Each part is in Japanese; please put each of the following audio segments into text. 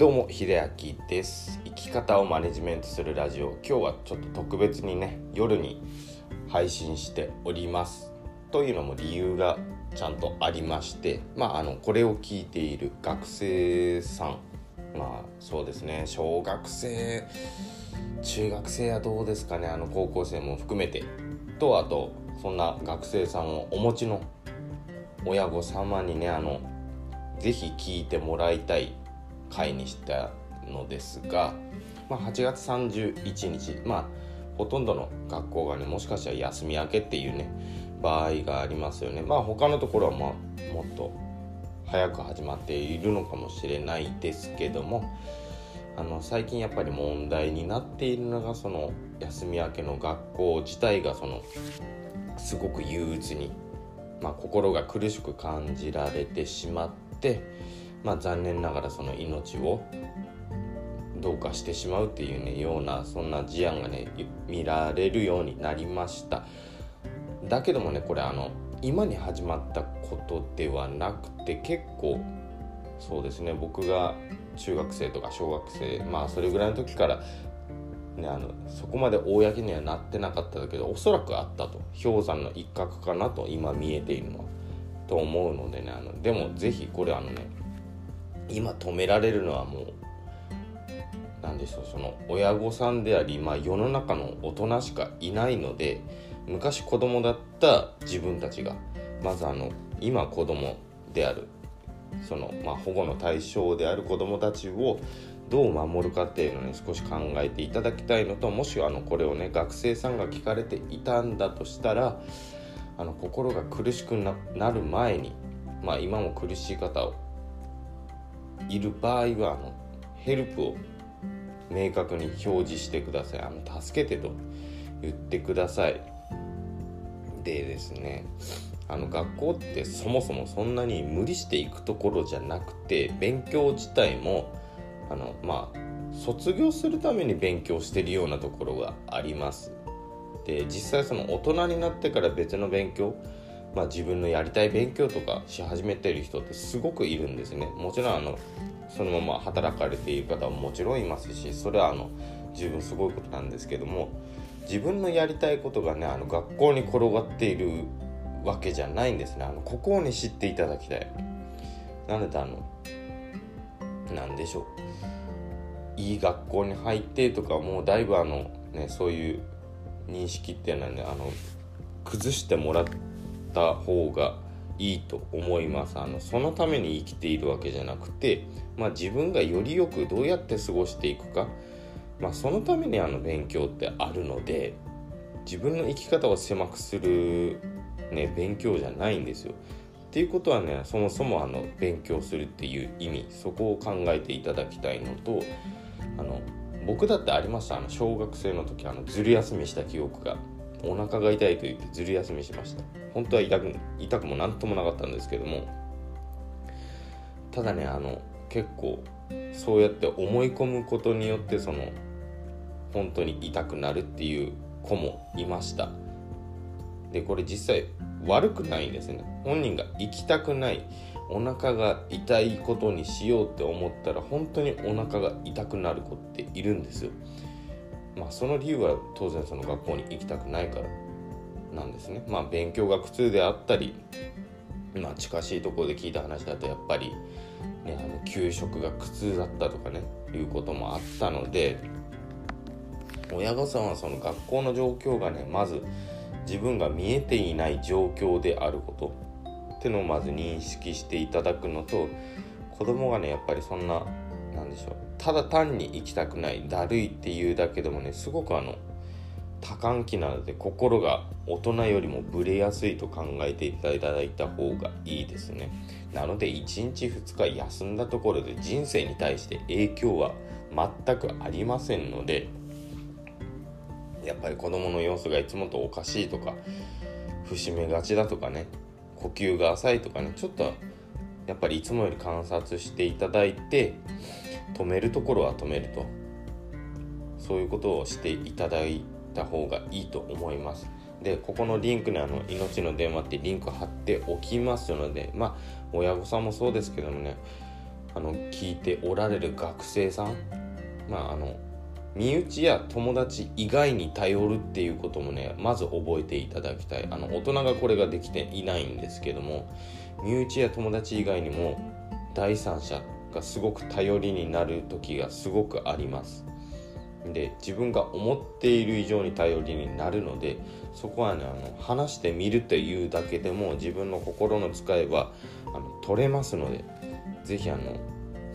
どうも秀明です。生き方をマネジメントするラジオ。今日はちょっと特別にね夜に配信しております。というのも理由がちゃんとありましてまああのこれを聞いている学生さん。まあそうですね。小学生中学生はどうですかね。あの高校生も含めて。とあとそんな学生さんをお持ちの親御様にねあの是非聞いてもらいたい回にしたのですが、まあ、8月31日まあほとんどの学校がねもしかしたら休み明けっていうね場合がありますよね。まあ他のところはまあもっと早く始まっているのかもしれないですけどもあの最近やっぱり問題になっているのがその休み明けの学校自体がそのすごく憂鬱に、まあ、心が苦しく感じられてしまって、まあ、残念ながらその命をどうかしてしまうっていうねようなそんな事案がね見られるようになりました。だけどもねこれあの今に始まったことではなくて結構そうですね僕が中学生とか小学生まあそれぐらいの時からね、あのそこまで公にはなってなかったけどおそらくあったと。氷山の一角かなと今見えているのはと思うのでねあのでも是非これあのね今止められるのはもう何でしょうその親御さんであり、まあ、世の中の大人しかいないので昔子供だった自分たちがまずあの今子供であるその、まあ、保護の対象である子供たちをどう守るかっていうのに少し考えていただきたいのともしあのこれをね学生さんが聞かれていたんだとしたらあの心が苦しくなる前に、まあ、今も苦しい方をいる場合はあのヘルプを明確に表示してください。あの助けてと言ってください。でですねあの学校ってそもそもそんなに無理していくところじゃなくて勉強自体もあのまあ卒業するために勉強してるようなところがあります。で実際その大人になってから別の勉強まあ、自分のやりたい勉強とかし始めてる人ってすごくいるんですね。もちろんあのそのまま働かれている方ももちろんいますしそれはあの十分すごいことなんですけども自分のやりたいことがねあの学校に転がっているわけじゃないんですね。あのここをね知っていただきたい。なのであの何でしょう。いい学校に入ってとかもうだいぶあのねそういう認識っていうのはねあの崩してもらった方がいいと思います。あのそのために生きているわけじゃなくて、まあ、自分がよりよくどうやって過ごしていくか、まあ、そのためにあの勉強ってあるので自分の生き方を狭くする、ね、勉強じゃないんですよ。っていうことはねそもそもあの勉強するっていう意味そこを考えていただきたいのとあの僕だってありました。あの小学生の時あのずる休みした記憶がお腹が痛いと言ってずる休みしました。本当は痛く痛くも何ともなかったんですけども。ただねあの結構そうやって思い込むことによってその本当に痛くなるっていう子もいました。でこれ実際悪くないんですね。本人が行きたくないお腹が痛いことにしようって思ったら本当にお腹が痛くなる子っているんですよ。まあその理由は当然その学校に行きたくないからなんですね。まあ勉強が苦痛であったりまあ近しいところで聞いた話だとやっぱり、ね、あの給食が苦痛だったとかねいうこともあったので親御さんはその学校の状況がねまず自分が見えていない状況であることってのをまず認識していただくのと子供がねやっぱりそんな何でしょう。ただ単に行きたくないだるいっていうだけでもねすごくあの多感期なので心が大人よりもブレやすいと考えていただいた方がいいですね。なので1日2日休んだところで人生に対して影響は全くありませんのでやっぱり子供の様子がいつもとおかしいとか節目がちだとかね呼吸が浅いとかねちょっとやっぱりいつもより観察していただいて止めるところは止めると。そういうことをしていただいた方がいいと思います。でここのリンクにあの命の電話ってリンク貼っておきますのでまあ親御さんもそうですけどもねあの聞いておられる学生さんまああの身内や友達以外に頼るっていうこともねまず覚えていただきたい。あの大人がこれができていないんですけども身内や友達以外にも第三者がすごく頼りになる時がすごくあります。で自分が思っている以上に頼りになるのでそこはねあの話してみるというだけでも自分の心の使いはあの取れますので是非あの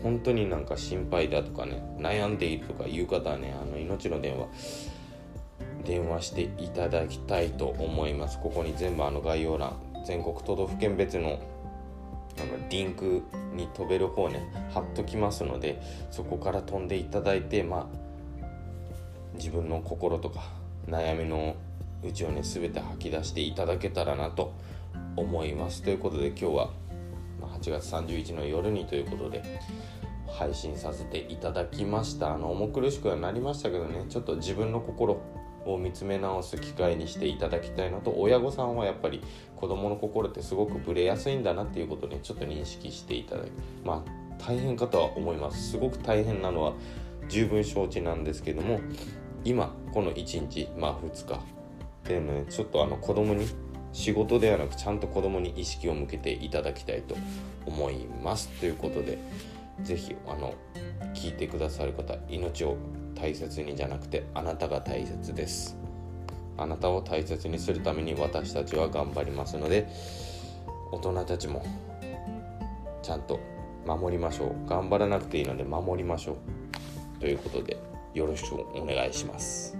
本当になんか心配だとかね悩んでいるとかいう方はねあの命の電話電話していただきたいと思います。ここに全部あの概要欄全国都道府県別のあのリンクに飛べる方ね貼っときますのでそこから飛んでいただいてまあ自分の心とか悩みのうちをね全て吐き出していただけたらなと思います。ということで今日は8月31日の夜にということで配信させていただきました。あの重苦しくはなりましたけどね。ちょっと自分の心を見つめ直す機会にしていただきたいのと。親御さんはやっぱり子供の心ってすごくブレやすいんだなっていうことにちょっと認識していただきまあ大変かとは思います。すごく大変なのは十分承知なんですけども今この1日まあ2日。っていうのねちょっとあの子供に仕事ではなくちゃんと子供に意識を向けていただきたいと思います。ということで是非あの聞いてくださる方命を大切にじゃなくてあなたが大切です。あなたを大切にするために私たちは頑張りますので大人たちもちゃんと守りましょう。頑張らなくていいので守りましょう。ということでよろしくお願いします。